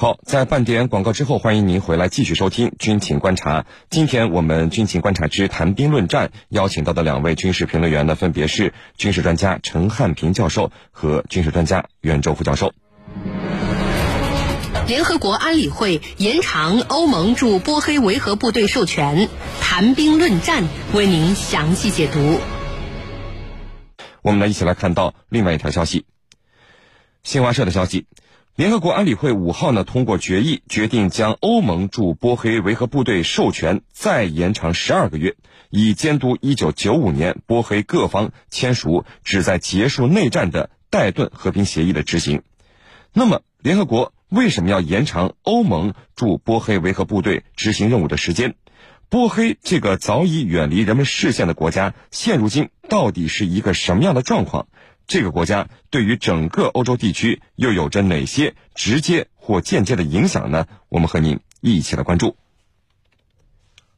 好，在半点广告之后，欢迎您回来继续收听《军情观察》。今天我们《军情观察之谈兵论战》邀请到的两位军事评论员呢，分别是军事专家陈汉平教授和军事专家袁周副教授。联合国安理会延长欧盟驻波黑维和部队授权，谈兵论战为您详细解读。我们来，一起来看到另外一条消息。新华社的消息。联合国安理会五号呢通过决议，决定将欧盟驻波黑维和部队授权再延长十二个月，以监督一九九五年波黑各方签署旨在结束内战的戴顿和平协议的执行。那么，联合国为什么要延长欧盟驻波黑维和部队执行任务的时间？波黑这个早已远离人们视线的国家，现如今到底是一个什么样的状况？这个国家对于整个欧洲地区又有着哪些直接或间接的影响呢？我们和您一起来关注。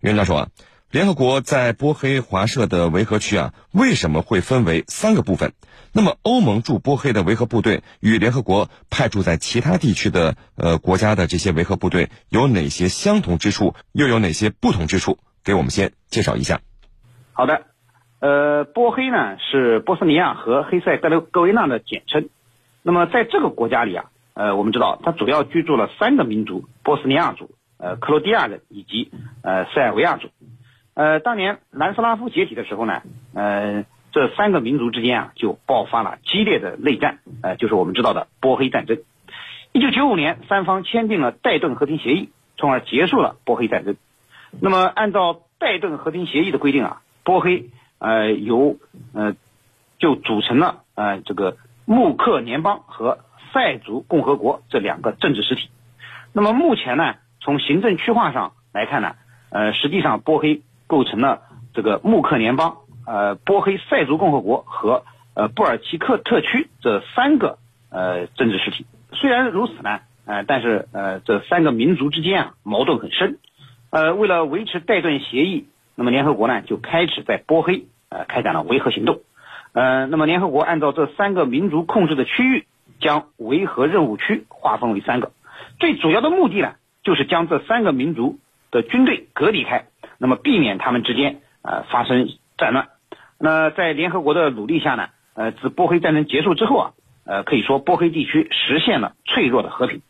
袁教授啊，联合国在波黑华社的维和区啊，为什么会分为三个部分？那么，欧盟驻波黑的维和部队与联合国派驻在其他地区的呃国家的这些维和部队有哪些相同之处，又有哪些不同之处？给我们先介绍一下。好的。呃，波黑呢是波斯尼亚和黑塞哥哥维纳的简称。那么在这个国家里啊，呃，我们知道它主要居住了三个民族：波斯尼亚族、呃，克罗地亚人以及呃塞尔维亚族。呃，当年南斯拉夫解体的时候呢，呃，这三个民族之间啊就爆发了激烈的内战，呃，就是我们知道的波黑战争。一九九五年，三方签订了戴顿和平协议，从而结束了波黑战争。那么按照戴顿和平协议的规定啊，波黑。呃，由呃，就组成了呃这个穆克联邦和塞族共和国这两个政治实体。那么目前呢，从行政区划上来看呢，呃，实际上波黑构成了这个穆克联邦、呃波黑塞族共和国和呃布尔奇克特区这三个呃政治实体。虽然如此呢，呃，但是呃这三个民族之间啊矛盾很深。呃，为了维持戴顿协议，那么联合国呢就开始在波黑。呃，开展了维和行动。呃，那么联合国按照这三个民族控制的区域，将维和任务区划分为三个。最主要的目的呢，就是将这三个民族的军队隔离开，那么避免他们之间呃发生战乱。那在联合国的努力下呢，呃，自波黑战争结束之后啊，呃，可以说波黑地区实现了脆弱的和平。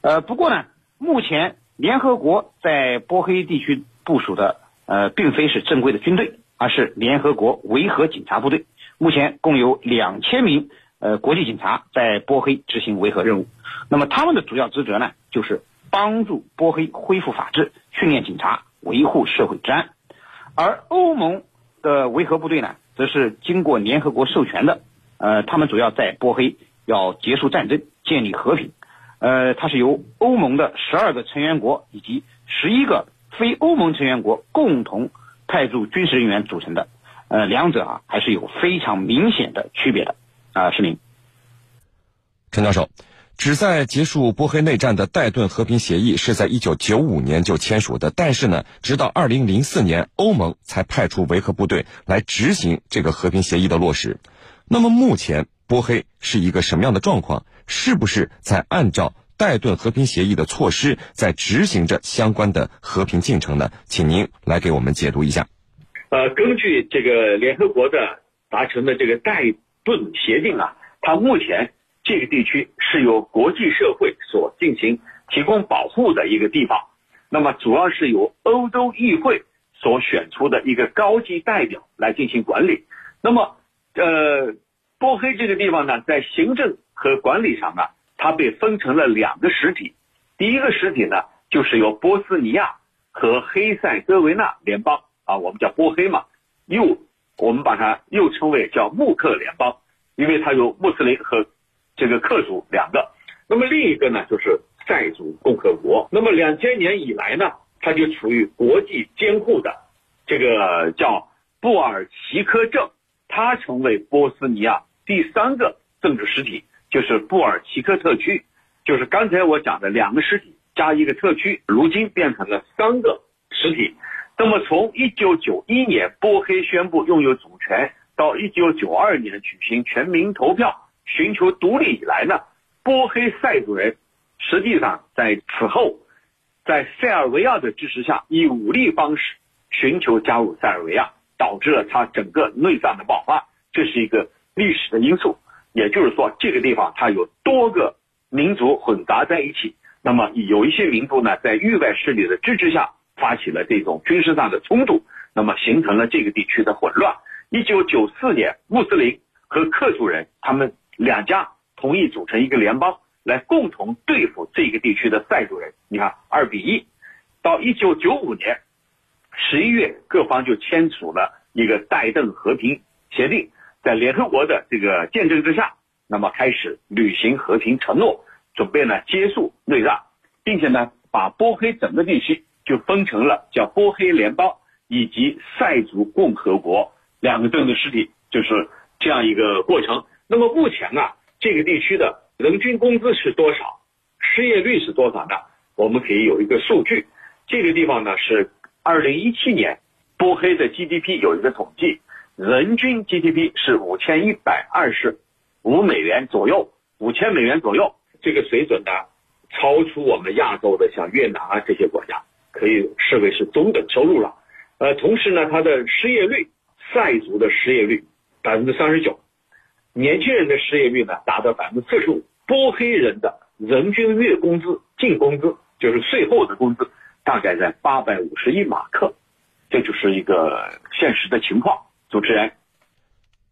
呃，不过呢，目前联合国在波黑地区部署的呃，并非是正规的军队。而是联合国维和警察部队，目前共有两千名呃国际警察在波黑执行维和任务。那么他们的主要职责呢，就是帮助波黑恢复法治、训练警察、维护社会治安。而欧盟的维和部队呢，则是经过联合国授权的，呃，他们主要在波黑要结束战争、建立和平。呃，它是由欧盟的十二个成员国以及十一个非欧盟成员国共同。派驻军事人员组成的，呃，两者啊还是有非常明显的区别的啊，是您，陈教授，旨在结束波黑内战的戴顿和平协议是在一九九五年就签署的，但是呢，直到二零零四年欧盟才派出维和部队来执行这个和平协议的落实。那么目前波黑是一个什么样的状况？是不是在按照？戴顿和平协议的措施在执行着相关的和平进程呢，请您来给我们解读一下。呃，根据这个联合国的达成的这个戴顿协定啊，它目前这个地区是由国际社会所进行提供保护的一个地方。那么，主要是由欧洲议会所选出的一个高级代表来进行管理。那么，呃，波黑这个地方呢，在行政和管理上啊。它被分成了两个实体，第一个实体呢，就是由波斯尼亚和黑塞哥维纳联邦啊，我们叫波黑嘛，又我们把它又称为叫穆克联邦，因为它有穆斯林和这个克族两个。那么另一个呢，就是塞族共和国。那么两千年以来呢，它就处于国际监护的这个叫布尔奇科镇，它成为波斯尼亚第三个政治实体。就是布尔奇克特区，就是刚才我讲的两个实体加一个特区，如今变成了三个实体。那么从一九九一年波黑宣布拥有主权，到一九九二年举行全民投票寻求独立以来呢，波黑塞族人实际上在此后，在塞尔维亚的支持下，以武力方式寻求加入塞尔维亚，导致了它整个内战的爆发。这是一个历史的因素，也就是说，这个地方它有多个民族混杂在一起。那么有一些民族呢，在域外势力的支持下，发起了这种军事上的冲突，那么形成了这个地区的混乱。一九九四年，穆斯林和克族人他们两家同意组成一个联邦，来共同对付这个地区的塞族人。你看，二比一。到一九九五年十一月，各方就签署了一个戴顿和平协定，在联合国的这个见证之下，那么开始履行和平承诺。准备呢结束内战，并且呢把波黑整个地区就分成了叫波黑联邦以及塞族共和国两个政治实体，就是这样一个过程。那么目前啊，这个地区的人均工资是多少？失业率是多少呢？我们可以有一个数据，这个地方呢是二零一七年波黑的 GDP 有一个统计，人均 GDP 是五千一百二十五美元左右，五千美元左右。这个水准呢，超出我们亚洲的像越南啊这些国家，可以视为是中等收入了。呃，同时呢，它的失业率，塞族的失业率百分之三十九，年轻人的失业率呢达到百分之四十五。波黑人的人均月工资净工资就是税后的工资，大概在八百五十亿马克，这就是一个现实的情况。主持人，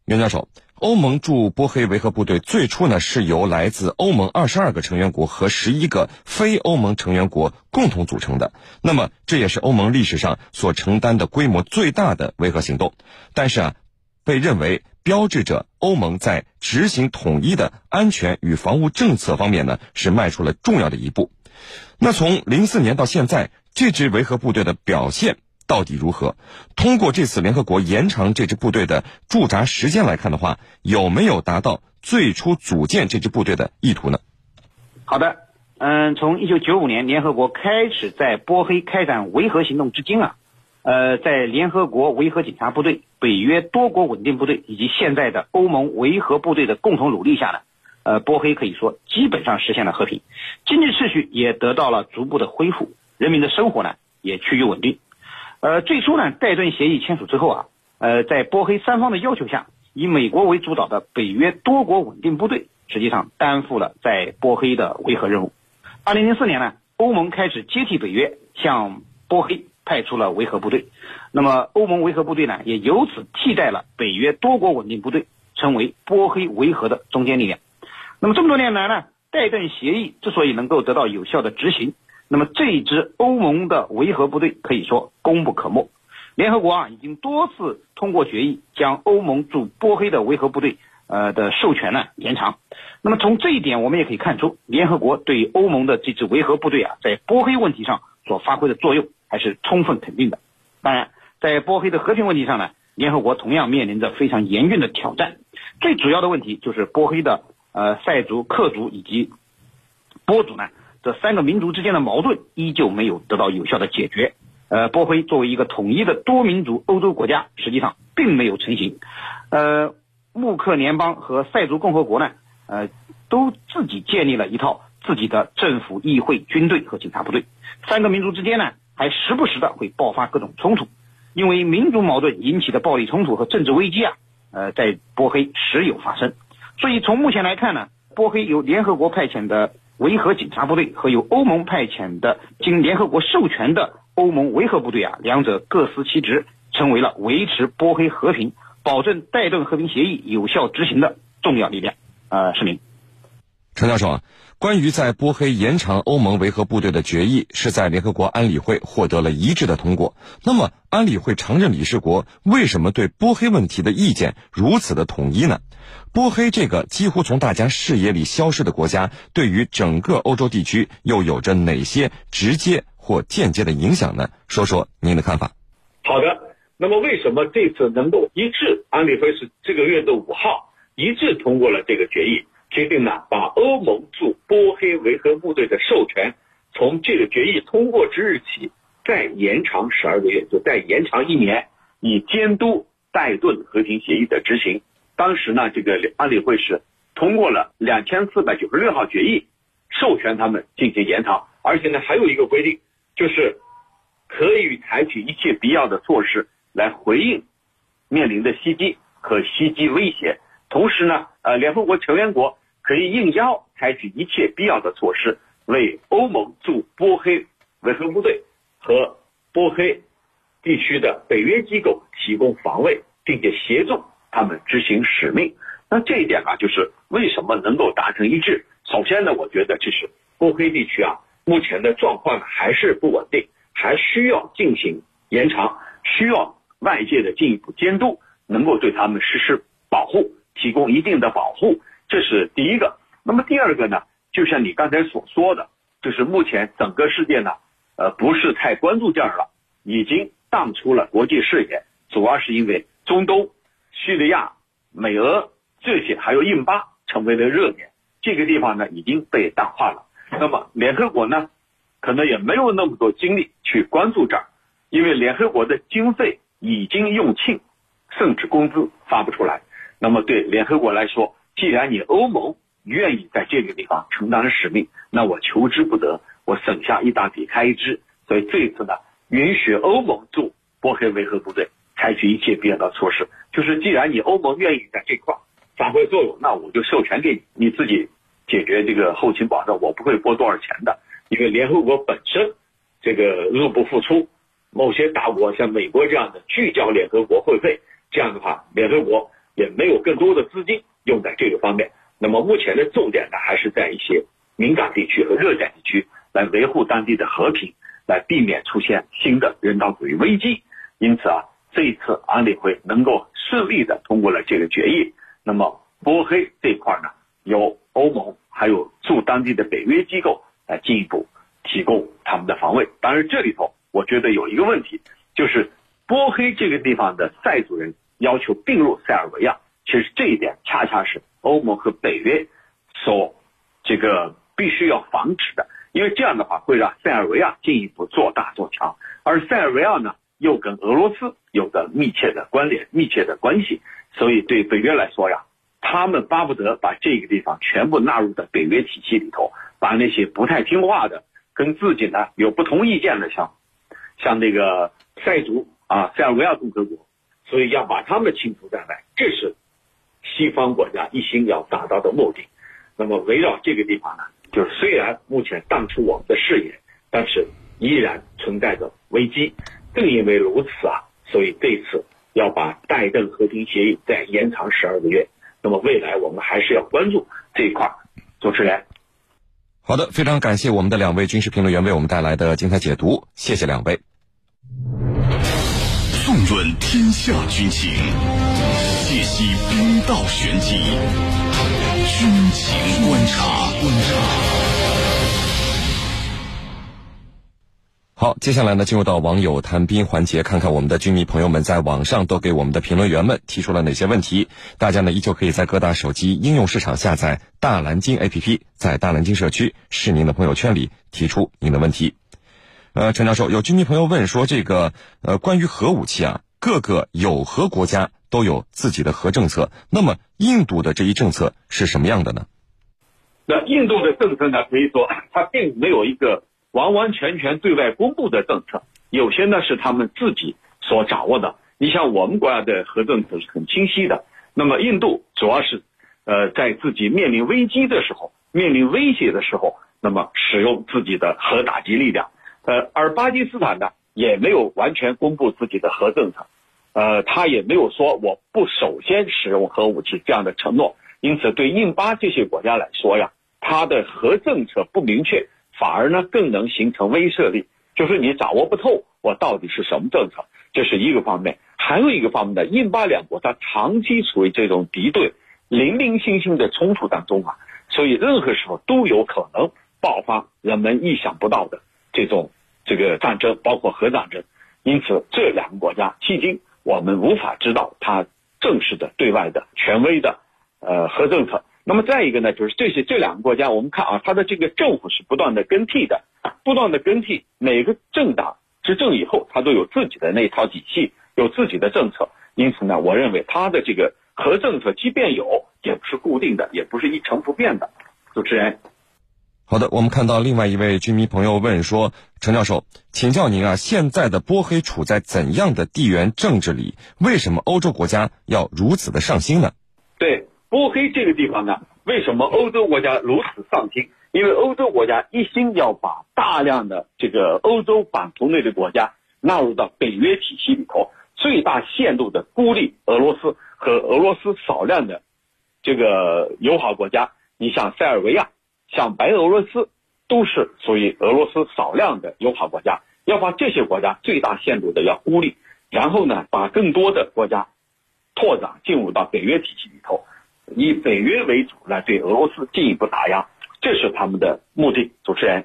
袁教授。欧盟驻波黑维和部队最初呢是由来自欧盟二十二个成员国和十一个非欧盟成员国共同组成的。那么这也是欧盟历史上所承担的规模最大的维和行动。但是啊，被认为标志着欧盟在执行统一的安全与防务政策方面呢是迈出了重要的一步。那从零四年到现在，这支维和部队的表现。到底如何？通过这次联合国延长这支部队的驻扎时间来看的话，有没有达到最初组建这支部队的意图呢？好的，嗯，从一九九五年联合国开始在波黑开展维和行动至今啊，呃，在联合国维和警察部队、北约多国稳定部队以及现在的欧盟维和部队的共同努力下呢，呃，波黑可以说基本上实现了和平，经济秩序也得到了逐步的恢复，人民的生活呢也趋于稳定。呃，最初呢，戴顿协议签署之后啊，呃，在波黑三方的要求下，以美国为主导的北约多国稳定部队实际上担负了在波黑的维和任务。二零零四年呢，欧盟开始接替北约，向波黑派出了维和部队。那么，欧盟维和部队呢，也由此替代了北约多国稳定部队，成为波黑维和的中坚力量。那么这么多年来呢，戴顿协议之所以能够得到有效的执行。那么这一支欧盟的维和部队可以说功不可没。联合国啊已经多次通过决议，将欧盟驻波黑的维和部队呃的授权呢延长。那么从这一点，我们也可以看出，联合国对欧盟的这支维和部队啊在波黑问题上所发挥的作用还是充分肯定的。当然，在波黑的和平问题上呢，联合国同样面临着非常严峻的挑战。最主要的问题就是波黑的呃塞族、克族以及波族呢。这三个民族之间的矛盾依旧没有得到有效的解决。呃，波黑作为一个统一的多民族欧洲国家，实际上并没有成型。呃，穆克联邦和塞族共和国呢，呃，都自己建立了一套自己的政府、议会、军队和警察部队。三个民族之间呢，还时不时的会爆发各种冲突。因为民族矛盾引起的暴力冲突和政治危机啊，呃，在波黑时有发生。所以从目前来看呢，波黑由联合国派遣的。维和警察部队和由欧盟派遣的经联合国授权的欧盟维和部队啊，两者各司其职，成为了维持波黑和平、保证戴顿和平协议有效执行的重要力量。呃，市民，陈教授啊，关于在波黑延长欧盟维和部队的决议是在联合国安理会获得了一致的通过。那么，安理会常任理事国为什么对波黑问题的意见如此的统一呢？波黑这个几乎从大家视野里消失的国家，对于整个欧洲地区又有着哪些直接或间接的影响呢？说说您的看法。好的，那么为什么这次能够一致？安理会是这个月的五号一致通过了这个决议，决定呢把欧盟驻波黑维和部队的授权，从这个决议通过之日起再延长十二个月，就再延长一年，以监督戴顿和平协议的执行。当时呢，这个安理会是通过了两千四百九十六号决议，授权他们进行延长，而且呢还有一个规定，就是可以采取一切必要的措施来回应面临的袭击和袭击威胁。同时呢，呃，联合国成员国可以应邀采取一切必要的措施，为欧盟驻波黑维和部队和波黑地区的北约机构提供防卫，并且协助他们执行使命。那这一点啊，就是为什么能够达成一致。首先呢，我觉得就是波黑地区啊，目前的状况还是不稳定，还需要进行延长，需要外界的进一步监督，能够对他们实施保护，提供一定的保护，这是第一个。那么第二个呢，就像你刚才所说的，就是目前整个世界呢，呃，不是太关注这儿了，已经淡出了国际视野，主要是因为中东、叙利亚、美俄这些还有印巴成为了热点。这个地方呢已经被淡化了，那么联合国呢，可能也没有那么多精力去关注这儿，因为联合国的经费已经用尽，甚至工资发不出来。那么对联合国来说，既然你欧盟愿意在这个地方承担使命，那我求之不得，我省下一大笔开支。所以这一次呢，允许欧盟驻波黑维和部队采取一切必要的措施，就是既然你欧盟愿意在这块发挥作用，那我就授权给你，你自己。解决这个后勤保障，我不会拨多少钱的，因为联合国本身这个入不敷出，某些大国像美国这样的聚焦联合国会费，这样的话，联合国也没有更多的资金用在这个方面。那么目前的重点呢，还是在一些敏感地区和热点地区来维护当地的和平，来避免出现新的人道主义危机。因此啊，这一次安理会能够顺利的通过了这个决议，那么波黑这块呢，由欧盟。还有驻当地的北约机构来进一步提供他们的防卫。当然，这里头我觉得有一个问题，就是波黑这个地方的塞族人要求并入塞尔维亚，其实这一点恰恰是欧盟和北约所这个必须要防止的，因为这样的话会让塞尔维亚进一步做大做强，而塞尔维亚呢又跟俄罗斯有着密切的关联、密切的关系，所以对北约来说呀。他们巴不得把这个地方全部纳入到北约体系里头，把那些不太听话的、跟自己呢有不同意见的，像像那个塞族啊、塞尔维亚共和国，所以要把他们清除在外，这是西方国家一心要达到的目的。那么围绕这个地方呢，就是虽然目前淡出我们的视野，但是依然存在着危机。正因为如此啊，所以这次要把拜登和平协议再延长十二个月。那么未来我们还是要关注这一块主持人，好的，非常感谢我们的两位军事评论员为我们带来的精彩解读，谢谢两位。纵论天下军情，解析兵道玄机，军情观察。观察。好，接下来呢，进入到网友谈兵环节，看看我们的军迷朋友们在网上都给我们的评论员们提出了哪些问题。大家呢，依旧可以在各大手机应用市场下载大蓝鲸 APP，在大蓝鲸社区是您的朋友圈里提出您的问题。呃，陈教授，有军迷朋友问说，这个呃，关于核武器啊，各个有核国家都有自己的核政策，那么印度的这一政策是什么样的呢？那印度的政策呢，可以说它并没有一个。完完全全对外公布的政策，有些呢是他们自己所掌握的。你像我们国家的核政策是很清晰的。那么印度主要是，呃，在自己面临危机的时候、面临威胁的时候，那么使用自己的核打击力量。呃，而巴基斯坦呢，也没有完全公布自己的核政策，呃，他也没有说我不首先使用核武器这样的承诺。因此，对印巴这些国家来说呀，他的核政策不明确。反而呢，更能形成威慑力，就是你掌握不透我到底是什么政策，这是一个方面。还有一个方面呢，印巴两国它长期处于这种敌对、零零星星的冲突当中啊，所以任何时候都有可能爆发人们意想不到的这种这个战争，包括核战争。因此，这两个国家迄今我们无法知道它正式的对外的权威的呃核政策。那么再一个呢，就是这些这两个国家，我们看啊，它的这个政府是不断的更替的，不断的更替，每个政党执政以后，它都有自己的那一套体系，有自己的政策。因此呢，我认为它的这个核政策，即便有，也不是固定的，也不是一成不变的。主持人。好的，我们看到另外一位军迷朋友问说：“陈教授，请教您啊，现在的波黑处在怎样的地缘政治里？为什么欧洲国家要如此的上心呢？”对，波黑这个地方呢，为什么欧洲国家如此上心？因为欧洲国家一心要把大量的这个欧洲版图内的国家纳入到北约体系里头，最大限度的孤立俄罗斯和俄罗斯少量的这个友好国家。你像塞尔维亚。像白俄罗斯都是属于俄罗斯少量的友好国家，要把这些国家最大限度的要孤立，然后呢，把更多的国家拓展进入到北约体系里头，以北约为主来对俄罗斯进一步打压，这是他们的目的。主持人，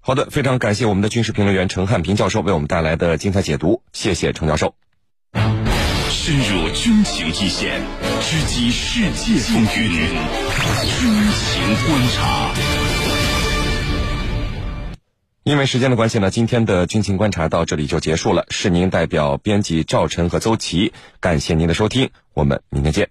好的，非常感谢我们的军事评论员陈汉平教授为我们带来的精彩解读，谢谢陈教授。深入军情一线，直击世界风云，军情观察。因为时间的关系呢，今天的军情观察到这里就结束了。是您代表编辑赵晨和邹琪，感谢您的收听，我们明天见。